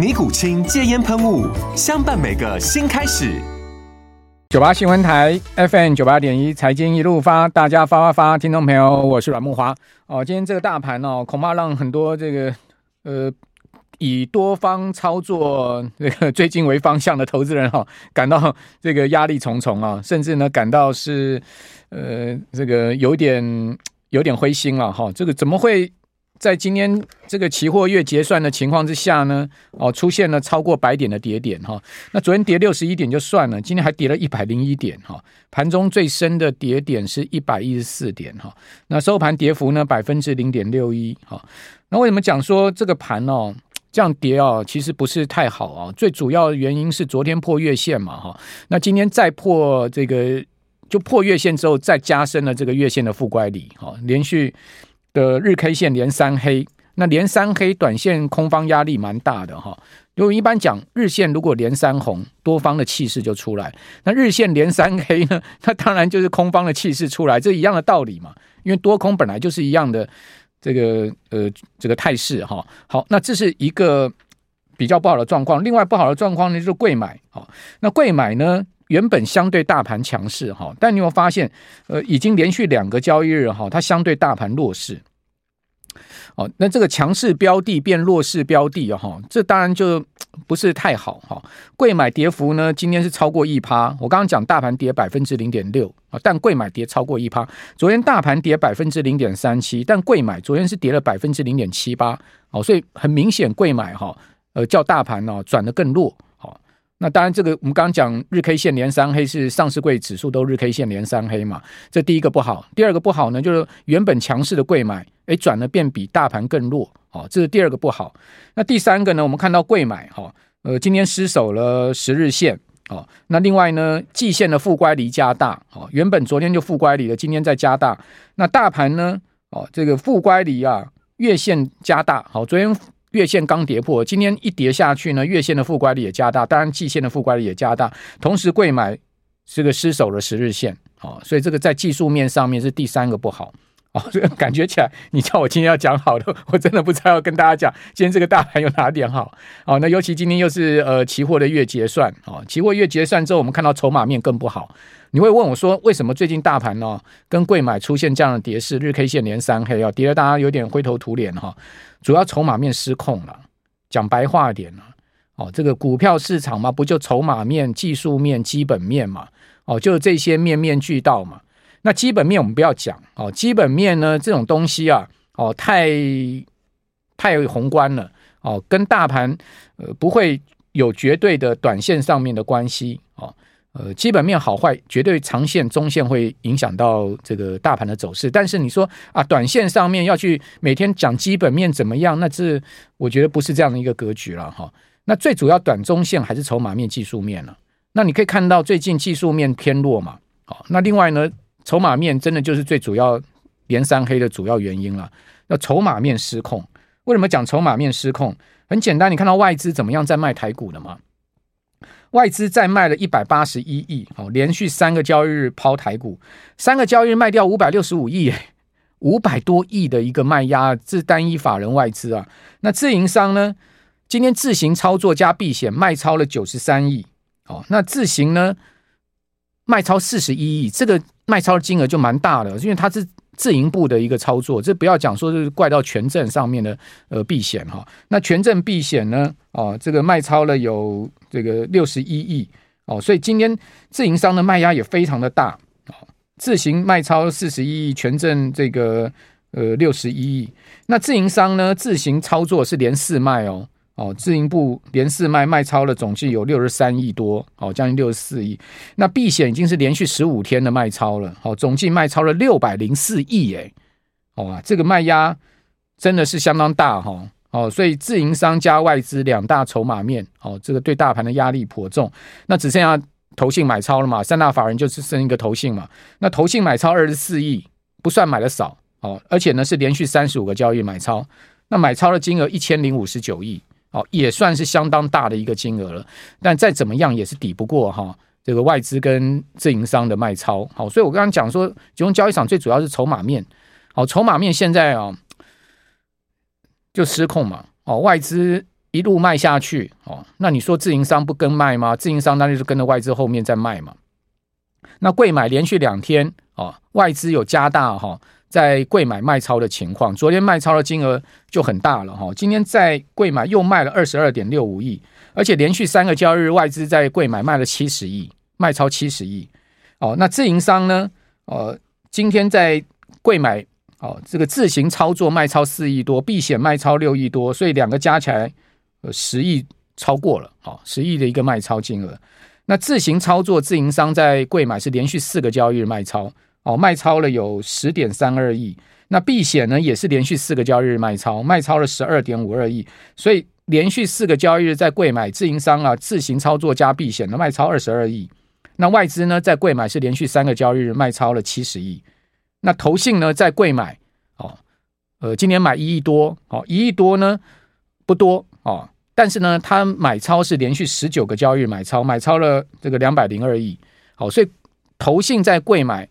尼古清戒烟喷雾，相伴每个新开始。九八新闻台 FM 九八点一，财经一路发，大家发发发，听众朋友，我是阮慕华。哦，今天这个大盘哦，恐怕让很多这个呃以多方操作这个最近为方向的投资人哈、哦，感到这个压力重重啊，甚至呢感到是呃这个有点有点灰心了哈、这个怎么会？在今天这个期货月结算的情况之下呢，哦，出现了超过百点的跌点哈。那昨天跌六十一点就算了，今天还跌了一百零一点哈。盘中最深的跌点是一百一十四点哈。那收盘跌幅呢百分之零点六一哈。那为什么讲说这个盘哦这样跌哦，其实不是太好啊？最主要的原因是昨天破月线嘛哈。那今天再破这个就破月线之后，再加深了这个月线的负乖离哈，连续。的日 K 线连三黑，那连三黑，短线空方压力蛮大的哈。因为一般讲日线如果连三红，多方的气势就出来。那日线连三黑呢，那当然就是空方的气势出来，这一样的道理嘛。因为多空本来就是一样的这个呃这个态势哈。好，那这是一个比较不好的状况。另外不好的状况呢，就是贵买。好，那贵买呢？原本相对大盘强势哈，但你有发现，呃，已经连续两个交易日哈，它相对大盘弱势。哦，那这个强势标的变弱势标的哈，这当然就不是太好哈。贵买跌幅呢，今天是超过一趴。我刚刚讲大盘跌百分之零点六啊，但贵买跌超过一趴。昨天大盘跌百分之零点三七，但贵买昨天是跌了百分之零点七八。哦，所以很明显贵买哈，呃，较大盘呢转得更弱。那当然，这个我们刚刚讲日 K 线连三黑是上市柜指数都日 K 线连三黑嘛，这第一个不好。第二个不好呢，就是原本强势的贵买，哎，转了变比大盘更弱，哦，这是第二个不好。那第三个呢，我们看到贵买，哈，呃，今天失守了十日线，哦，那另外呢，季线的负乖离加大，哦，原本昨天就负乖离了，今天再加大。那大盘呢，哦，这个负乖离啊，月线加大，好，昨天。月线刚跌破，今天一跌下去呢，月线的负乖离也加大，当然季线的负乖离也加大，同时柜买这个失守了十日线，哦，所以这个在技术面上面是第三个不好，哦，这个感觉起来，你叫我今天要讲好的，我真的不知道要跟大家讲，今天这个大盘有哪点好，哦，那尤其今天又是呃期货的月结算，哦，期货月结算之后，我们看到筹码面更不好。你会问我说，为什么最近大盘呢、跟贵买出现这样的跌势？日 K 线连三黑啊，跌得大家有点灰头土脸哈。主要筹码面失控了，讲白话点了，哦，这个股票市场嘛，不就筹码面、技术面、基本面嘛，哦，就这些面面俱到嘛。那基本面我们不要讲哦，基本面呢这种东西啊，哦，太太宏观了哦，跟大盘呃不会有绝对的短线上面的关系哦。呃，基本面好坏绝对长线、中线会影响到这个大盘的走势。但是你说啊，短线上面要去每天讲基本面怎么样，那这我觉得不是这样的一个格局了哈。那最主要短中线还是筹码面、技术面了。那你可以看到最近技术面偏弱嘛。好，那另外呢，筹码面真的就是最主要连三黑的主要原因了。那筹码面失控，为什么讲筹码面失控？很简单，你看到外资怎么样在卖台股的吗？外资再卖了一百八十一亿，哦，连续三个交易日抛台股，三个交易日卖掉五百六十五亿，五百多亿的一个卖压，是单一法人外资啊。那自营商呢，今天自行操作加避险卖超了九十三亿，哦，那自行呢卖超四十一亿，这个卖超的金额就蛮大的，因为它是。自营部的一个操作，这不要讲说是怪到权证上面的呃避险哈，那权证避险呢，哦，这个卖超了有这个六十一亿哦，所以今天自营商的卖压也非常的大哦，自行卖超四十一亿，权证这个呃六十一亿，那自营商呢自行操作是连四卖哦。哦，自营部连四卖卖超了，总计有六十三亿多，哦，将近六十四亿。那避险已经是连续十五天的卖超了，哦，总计卖超了六百零四亿，哎，哦，这个卖压真的是相当大，哈，哦，所以自营商加外资两大筹码面，哦，这个对大盘的压力颇重。那只剩下投信买超了嘛，三大法人就只剩一个投信嘛。那投信买超二十四亿，不算买的少，哦，而且呢是连续三十五个交易买超，那买超的金额一千零五十九亿。哦，也算是相当大的一个金额了，但再怎么样也是抵不过哈这个外资跟自营商的卖超。好，所以我刚刚讲说，集中交易场最主要是筹码面。好，筹码面现在啊就失控嘛。哦，外资一路卖下去，哦，那你说自营商不跟卖吗？自营商那就是跟着外资后面在卖嘛。那贵买连续两天，哦，外资有加大哈。在柜买卖超的情况，昨天卖超的金额就很大了哈。今天在柜买又卖了二十二点六五亿，而且连续三个交易日外资在柜买卖了七十亿，卖超七十亿。哦，那自营商呢？呃，今天在柜买哦，这个自行操作卖超四亿多，避险卖超六亿多，所以两个加起来呃十亿超过了，哦，十亿的一个卖超金额。那自行操作自营商在柜买是连续四个交易日卖超。哦，卖超了有十点三二亿，那避险呢也是连续四个交易日卖超，卖超了十二点五二亿，所以连续四个交易日在柜买自营商啊自行操作加避险的卖超二十二亿，那外资呢在柜买是连续三个交易日卖超了七十亿，那投信呢在柜买哦，呃今年买一亿多，哦一亿多呢不多哦，但是呢他买超是连续十九个交易日买超，买超了这个两百零二亿，好，所以投信在柜买。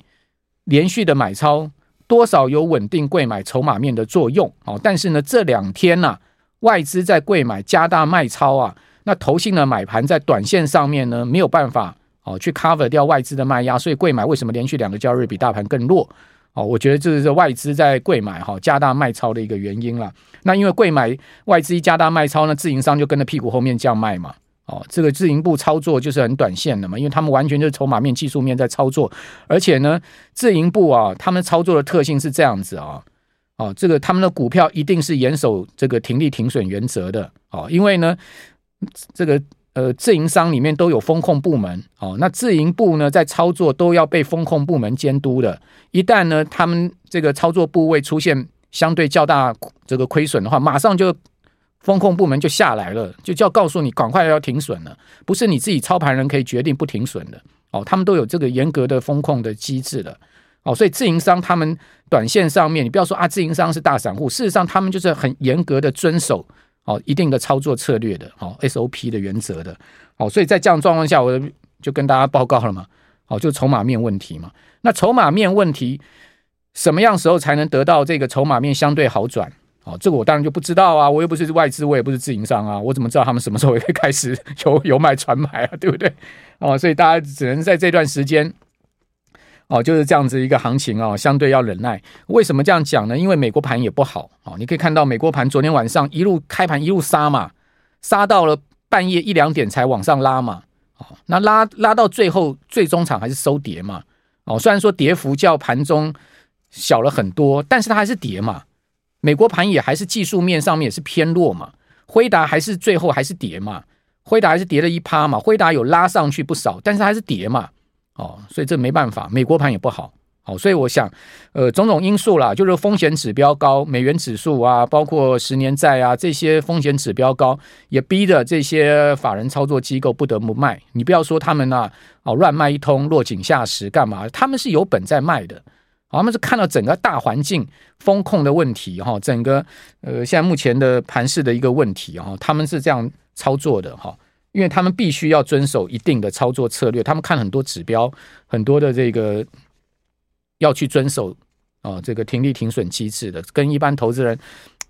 连续的买超多少有稳定柜买筹码面的作用哦，但是呢这两天呢、啊、外资在柜买加大卖超啊，那投信的买盘在短线上面呢没有办法哦去 cover 掉外资的卖压，所以贵买为什么连续两个交易日比大盘更弱哦？我觉得这是外资在贵买哈加大卖超的一个原因了。那因为贵买外资一加大卖超呢，自营商就跟着屁股后面这样卖嘛。哦，这个自营部操作就是很短线的嘛，因为他们完全就是筹码面、技术面在操作，而且呢，自营部啊，他们操作的特性是这样子啊，哦，这个他们的股票一定是严守这个停利停损原则的哦，因为呢，这个呃自营商里面都有风控部门哦，那自营部呢在操作都要被风控部门监督的，一旦呢他们这个操作部位出现相对较大这个亏损的话，马上就。风控部门就下来了，就叫告诉你赶快要停损了，不是你自己操盘人可以决定不停损的哦。他们都有这个严格的风控的机制的哦，所以自营商他们短线上面，你不要说啊，自营商是大散户，事实上他们就是很严格的遵守哦一定的操作策略的哦 SOP 的原则的哦。所以在这样状况下，我就跟大家报告了嘛，哦，就筹码面问题嘛。那筹码面问题什么样时候才能得到这个筹码面相对好转？哦，这个我当然就不知道啊，我又不是外资，我也不是自营商啊，我怎么知道他们什么时候会 开始有有买传买啊，对不对？哦，所以大家只能在这段时间，哦，就是这样子一个行情哦，相对要忍耐。为什么这样讲呢？因为美国盘也不好哦，你可以看到美国盘昨天晚上一路开盘一路杀嘛，杀到了半夜一两点才往上拉嘛，哦，那拉拉到最后最终场还是收跌嘛，哦，虽然说跌幅较盘中小了很多，但是它还是跌嘛。美国盘也还是技术面上面也是偏弱嘛，辉达还是最后还是跌嘛，辉达还是跌了一趴嘛，辉达有拉上去不少，但是还是跌嘛，哦，所以这没办法，美国盘也不好，哦，所以我想，呃，种种因素啦，就是风险指标高，美元指数啊，包括十年债啊这些风险指标高，也逼得这些法人操作机构不得不卖。你不要说他们啊，哦，乱卖一通，落井下石干嘛？他们是有本在卖的。他们是看到整个大环境风控的问题哈，整个呃现在目前的盘市的一个问题哈，他们是这样操作的哈，因为他们必须要遵守一定的操作策略，他们看很多指标，很多的这个要去遵守啊这个停利停损机制的，跟一般投资人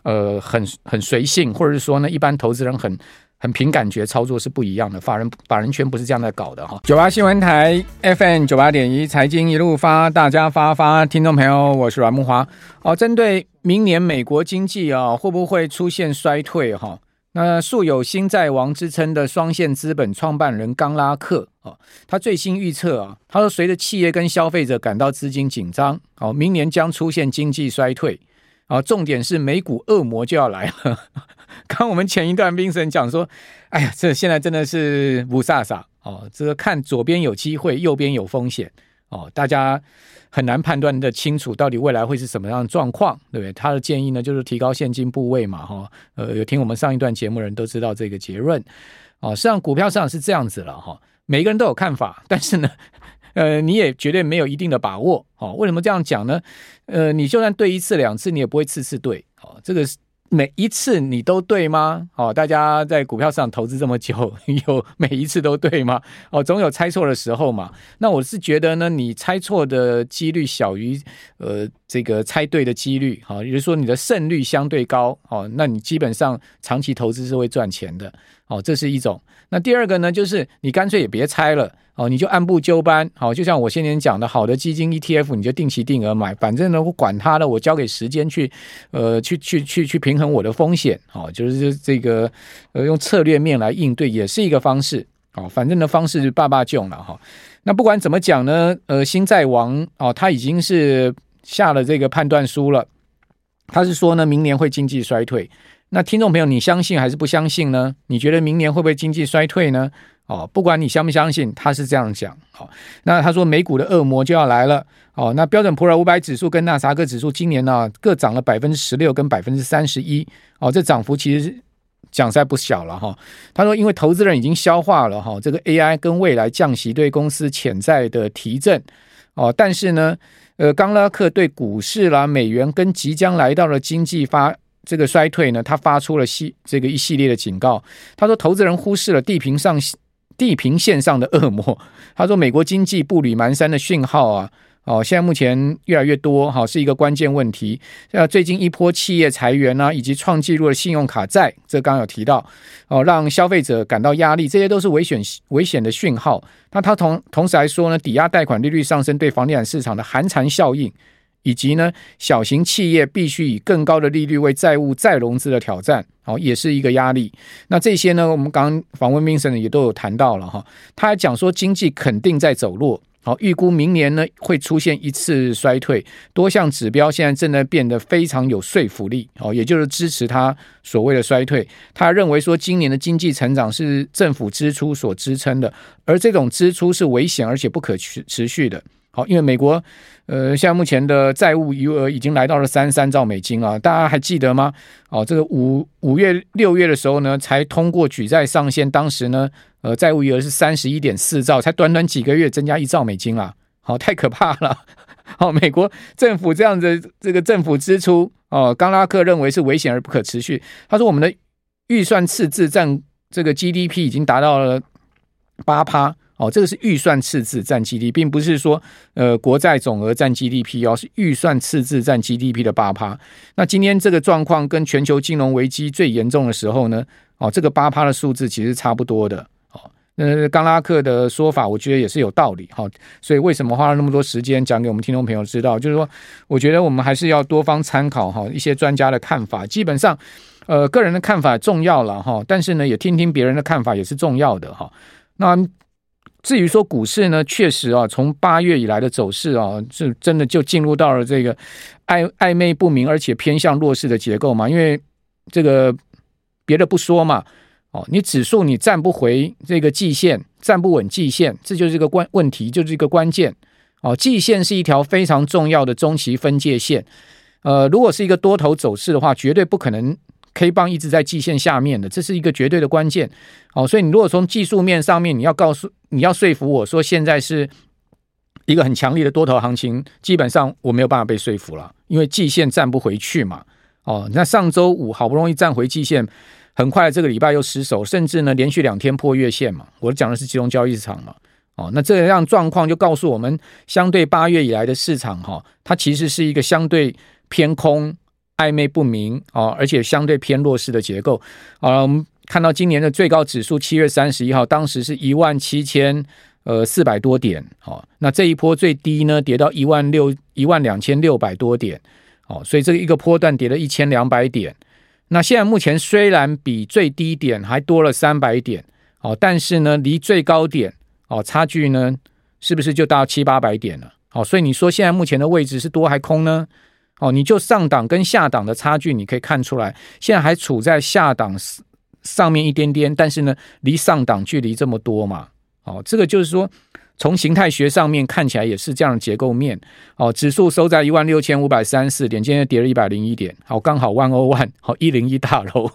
呃很很随性，或者是说呢一般投资人很。很凭感觉操作是不一样的，法人法人圈不是这样在搞的哈。九八新闻台 FM 九八点一财经一路发，大家发发，听众朋友，我是阮木华。哦，针对明年美国经济啊会不会出现衰退哈？那素有“新债王”之称的双线资本创办人冈拉克啊，他最新预测啊，他说随着企业跟消费者感到资金紧张，哦，明年将出现经济衰退啊，重点是美股恶魔就要来了。刚我们前一段冰神讲说，哎呀，这现在真的是雾煞煞哦，这个看左边有机会，右边有风险哦，大家。很难判断的清楚，到底未来会是什么样的状况，对不对？他的建议呢，就是提高现金部位嘛，哈，呃，有听我们上一段节目的人都知道这个结论，哦，实际上股票市场是这样子了，哈，每个人都有看法，但是呢，呃，你也绝对没有一定的把握，哦，为什么这样讲呢？呃，你就算对一次两次，你也不会次次对，哦，这个是。每一次你都对吗？哦，大家在股票上投资这么久，有每一次都对吗？哦，总有猜错的时候嘛。那我是觉得呢，你猜错的几率小于呃这个猜对的几率，好，也就是说你的胜率相对高，哦，那你基本上长期投资是会赚钱的，哦，这是一种。那第二个呢，就是你干脆也别猜了。哦，你就按部就班，好，就像我先前讲的，好的基金 ETF，你就定期定额买，反正呢，我管它的，我交给时间去，呃，去去去去平衡我的风险，好，就是这个，呃，用策略面来应对，也是一个方式，好，反正的方式是爸爸囧了哈。那不管怎么讲呢，呃，新债王哦，他已经是下了这个判断书了，他是说呢，明年会经济衰退。那听众朋友，你相信还是不相信呢？你觉得明年会不会经济衰退呢？哦，不管你相不相信，他是这样讲。好，那他说美股的恶魔就要来了。哦，那标准普尔五百指数跟纳斯达克指数今年呢各涨了百分之十六跟百分之三十一。哦，这涨幅其实讲实在不小了哈。他说，因为投资人已经消化了哈这个 AI 跟未来降息对公司潜在的提振。哦，但是呢，呃，冈拉克对股市啦、美元跟即将来到的经济发。这个衰退呢，他发出了系这个一系列的警告。他说，投资人忽视了地平上地平线上的恶魔。他说，美国经济步履蹒跚的讯号啊，哦，现在目前越来越多，哈，是一个关键问题。呃，最近一波企业裁员啊，以及创纪录的信用卡债，这刚刚有提到，哦，让消费者感到压力，这些都是危险危险的讯号。那他同同时还说呢，抵押贷款利率上升对房地产市场的寒蝉效应。以及呢，小型企业必须以更高的利率为债务再融资的挑战，好，也是一个压力。那这些呢，我们刚访问民，甚至也都有谈到了哈。他还讲说，经济肯定在走弱，好，预估明年呢会出现一次衰退。多项指标现在正在变得非常有说服力，哦，也就是支持他所谓的衰退。他认为说，今年的经济成长是政府支出所支撑的，而这种支出是危险而且不可持持续的。好，因为美国，呃，现在目前的债务余额已经来到了三十三兆美金啊，大家还记得吗？哦，这个五五月六月的时候呢，才通过举债上限，当时呢，呃，债务余额是三十一点四兆，才短短几个月增加一兆美金啊，好，太可怕了。好，美国政府这样的这个政府支出，哦，冈拉克认为是危险而不可持续。他说，我们的预算赤字占这个 GDP 已经达到了八趴。哦，这个是预算赤字占 GDP，并不是说呃国债总额占 GDP 哦，是预算赤字占 GDP 的八趴。那今天这个状况跟全球金融危机最严重的时候呢，哦，这个八趴的数字其实差不多的。哦，那冈拉克的说法，我觉得也是有道理。哈，所以为什么花了那么多时间讲给我们听众朋友知道？就是说，我觉得我们还是要多方参考哈一些专家的看法。基本上，呃，个人的看法重要了哈，但是呢，也听听别人的看法也是重要的哈。那。至于说股市呢，确实啊，从八月以来的走势啊，是真的就进入到了这个暧暧昧不明，而且偏向弱势的结构嘛。因为这个别的不说嘛，哦，你指数你站不回这个季线，站不稳季线，这就是一个关问题，就是一个关键。哦，季线是一条非常重要的中期分界线。呃，如果是一个多头走势的话，绝对不可能。K 棒一直在季线下面的，这是一个绝对的关键。哦，所以你如果从技术面上面，你要告诉你要说服我说现在是一个很强力的多头行情，基本上我没有办法被说服了，因为季线站不回去嘛。哦，那上周五好不容易站回季线，很快这个礼拜又失守，甚至呢连续两天破月线嘛。我讲的是集中交易市场嘛。哦，那这样状况就告诉我们，相对八月以来的市场哈，它其实是一个相对偏空。暧昧不明啊，而且相对偏弱势的结构啊。我们看到今年的最高指数，七月三十一号当时是一万七千呃四百多点，哦，那这一波最低呢跌到一万六一万两千六百多点，哦，所以这个一个波段跌了一千两百点。那现在目前虽然比最低点还多了三百点，哦，但是呢，离最高点哦差距呢，是不是就到七八百点了？哦，所以你说现在目前的位置是多还空呢？哦，你就上档跟下档的差距，你可以看出来，现在还处在下档上面一点点，但是呢，离上档距离这么多嘛？哦，这个就是说。从形态学上面看起来也是这样的结构面。哦，指数收在一万六千五百三十四点，今天跌了一百零一点，好，刚好 one o one，好一零一大楼。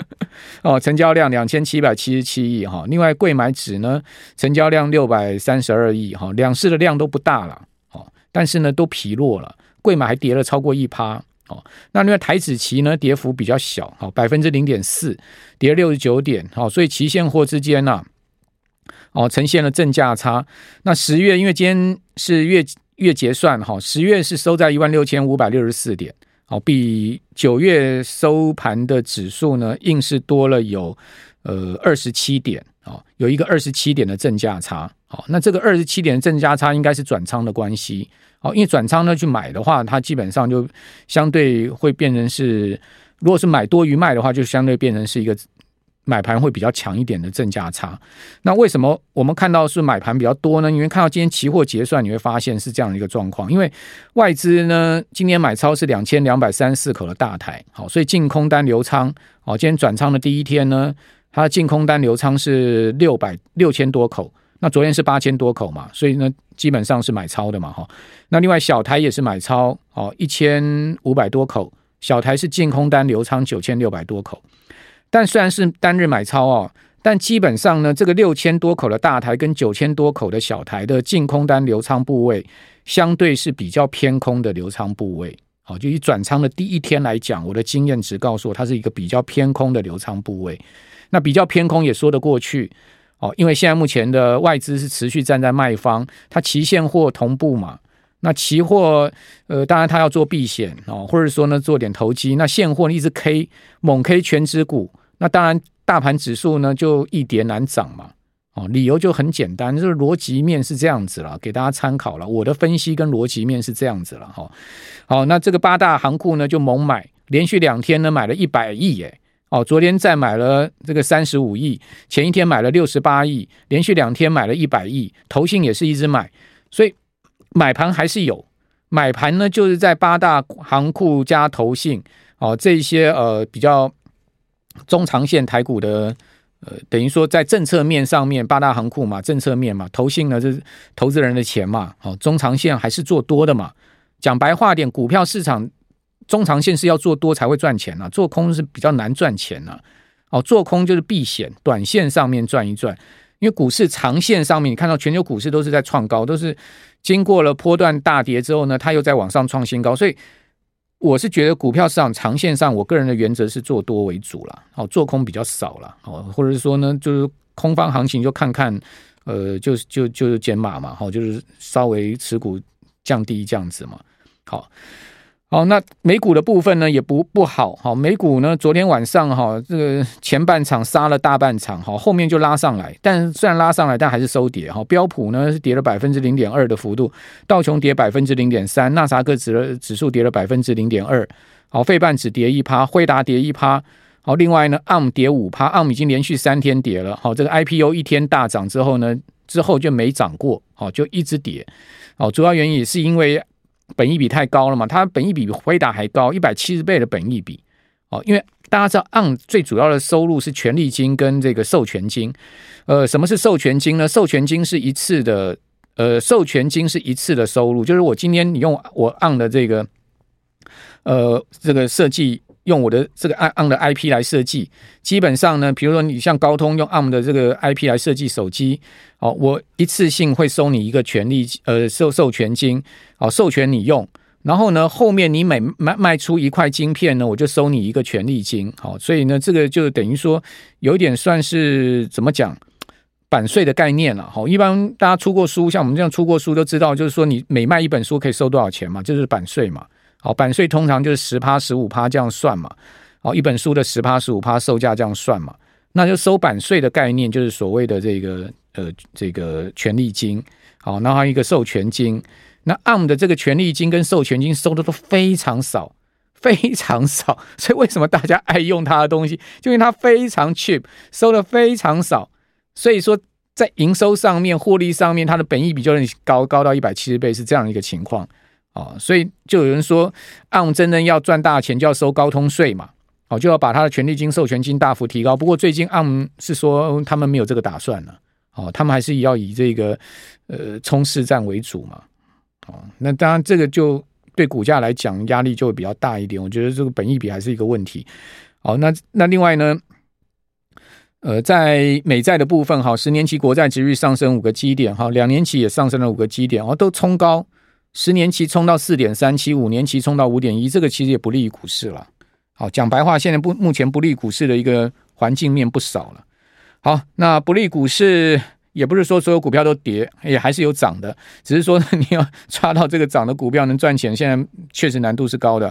哦，成交量两千七百七十七亿哈，另外柜买指呢，成交量六百三十二亿哈，两市的量都不大了。哦，但是呢都疲弱了，柜买还跌了超过一趴哦，那另外台指期呢跌幅比较小，好百分之零点四，跌了六十九点，好，所以期现货之间呢、啊。哦，呈现了正价差。那十月因为今天是月月结算哈，十月是收在一万六千五百六十四点，哦，比九月收盘的指数呢，硬是多了有呃二十七点，哦，有一个二十七点的正价差。好，那这个二十七点的正价差应该是转仓的关系。哦，因为转仓呢去买的话，它基本上就相对会变成是，如果是买多于卖的话，就相对变成是一个。买盘会比较强一点的正价差，那为什么我们看到是买盘比较多呢？因为看到今天期货结算，你会发现是这样的一个状况。因为外资呢，今天买超是两千两百三十四口的大台，好，所以净空单流仓，哦，今天转仓的第一天呢，它的净空单流仓是六百六千多口，那昨天是八千多口嘛，所以呢，基本上是买超的嘛，哈。那另外小台也是买超，哦，一千五百多口，小台是净空单流仓九千六百多口。但虽然是单日买超哦，但基本上呢，这个六千多口的大台跟九千多口的小台的净空单流仓部位，相对是比较偏空的流仓部位。好，就以转仓的第一天来讲，我的经验值告诉我，它是一个比较偏空的流仓部位。那比较偏空也说得过去哦，因为现在目前的外资是持续站在卖方，它期现货同步嘛。那期货呃，当然它要做避险哦，或者说呢做点投机。那现货一直 K 猛 K 权值股。那当然，大盘指数呢就一跌难涨嘛，哦，理由就很简单，就是逻辑面是这样子了，给大家参考了。我的分析跟逻辑面是这样子了，哈。好，那这个八大行库呢就猛买，连续两天呢买了一百亿，耶。哦，昨天再买了这个三十五亿，前一天买了六十八亿，连续两天买了一百亿，投信也是一直买，所以买盘还是有，买盘呢就是在八大行库加投信，哦，这些呃比较。中长线台股的，呃，等于说在政策面上面，八大行库嘛，政策面嘛，投信呢，就是投资人的钱嘛，好，中长线还是做多的嘛。讲白话点，股票市场中长线是要做多才会赚钱啊，做空是比较难赚钱呐。哦，做空就是避险，短线上面赚一赚，因为股市长线上面，你看到全球股市都是在创高，都是经过了波段大跌之后呢，它又在往上创新高，所以。我是觉得股票市场长线上，我个人的原则是做多为主了，哦，做空比较少了，哦，或者是说呢，就是空方行情就看看，呃，就是就就是减码嘛，好，就是稍微持股降低这样子嘛，好。好，那美股的部分呢也不不好。好，美股呢昨天晚上哈，这个前半场杀了大半场，哈，后面就拉上来，但虽然拉上来，但还是收跌。哈，标普呢是跌了百分之零点二的幅度，道琼跌百分之零点三，纳斯达克指指数跌了百分之零点二。好，费半指跌一趴，辉达跌一趴。好，另外呢，AM 跌五趴，AM 已经连续三天跌了。好，这个 IPO 一天大涨之后呢，之后就没涨过，好，就一直跌。好，主要原因也是因为。本益比太高了嘛？它本益比比辉达还高，一百七十倍的本益比哦。因为大家知道按最主要的收入是权利金跟这个授权金。呃，什么是授权金呢？授权金是一次的，呃，授权金是一次的收入，就是我今天你用我按的这个，呃，这个设计。用我的这个 ARM 的 IP 来设计，基本上呢，比如说你像高通用 ARM 的这个 IP 来设计手机，哦，我一次性会收你一个权利，呃，授授权金，哦，授权你用，然后呢，后面你每卖卖出一块晶片呢，我就收你一个权利金，好，所以呢，这个就等于说有点算是怎么讲版税的概念了，好，一般大家出过书，像我们这样出过书都知道，就是说你每卖一本书可以收多少钱嘛，就是版税嘛。好，版税通常就是十趴、十五趴这样算嘛。好，一本书的十趴、十五趴售价这样算嘛。那就收版税的概念就是所谓的这个呃这个权利金。好，然后还有一个授权金。那 ARM 的这个权利金跟授权金收的都非常少，非常少，所以为什么大家爱用它的东西，就因为它非常 cheap，收的非常少，所以说在营收上面、获利上面，它的本益比就很高，高到一百七十倍，是这样一个情况啊。所以就有人说，ARM 真正要赚大钱，就要收高通税嘛，哦，就要把它的权利金、授权金大幅提高。不过最近 ARM 是说他们没有这个打算了，哦，他们还是要以这个呃冲市占为主嘛。哦，那当然，这个就对股价来讲压力就会比较大一点。我觉得这个本益比还是一个问题。好，那那另外呢，呃，在美债的部分，哈，十年期国债殖率上升五个基点，哈，两年期也上升了五个基点，哦，都冲高，十年期冲到四点三七，五年期冲到五点一，这个其实也不利于股市了。好，讲白话，现在不目前不利股市的一个环境面不少了。好，那不利股市。也不是说所有股票都跌，也还是有涨的，只是说你要 抓到这个涨的股票能赚钱，现在确实难度是高的。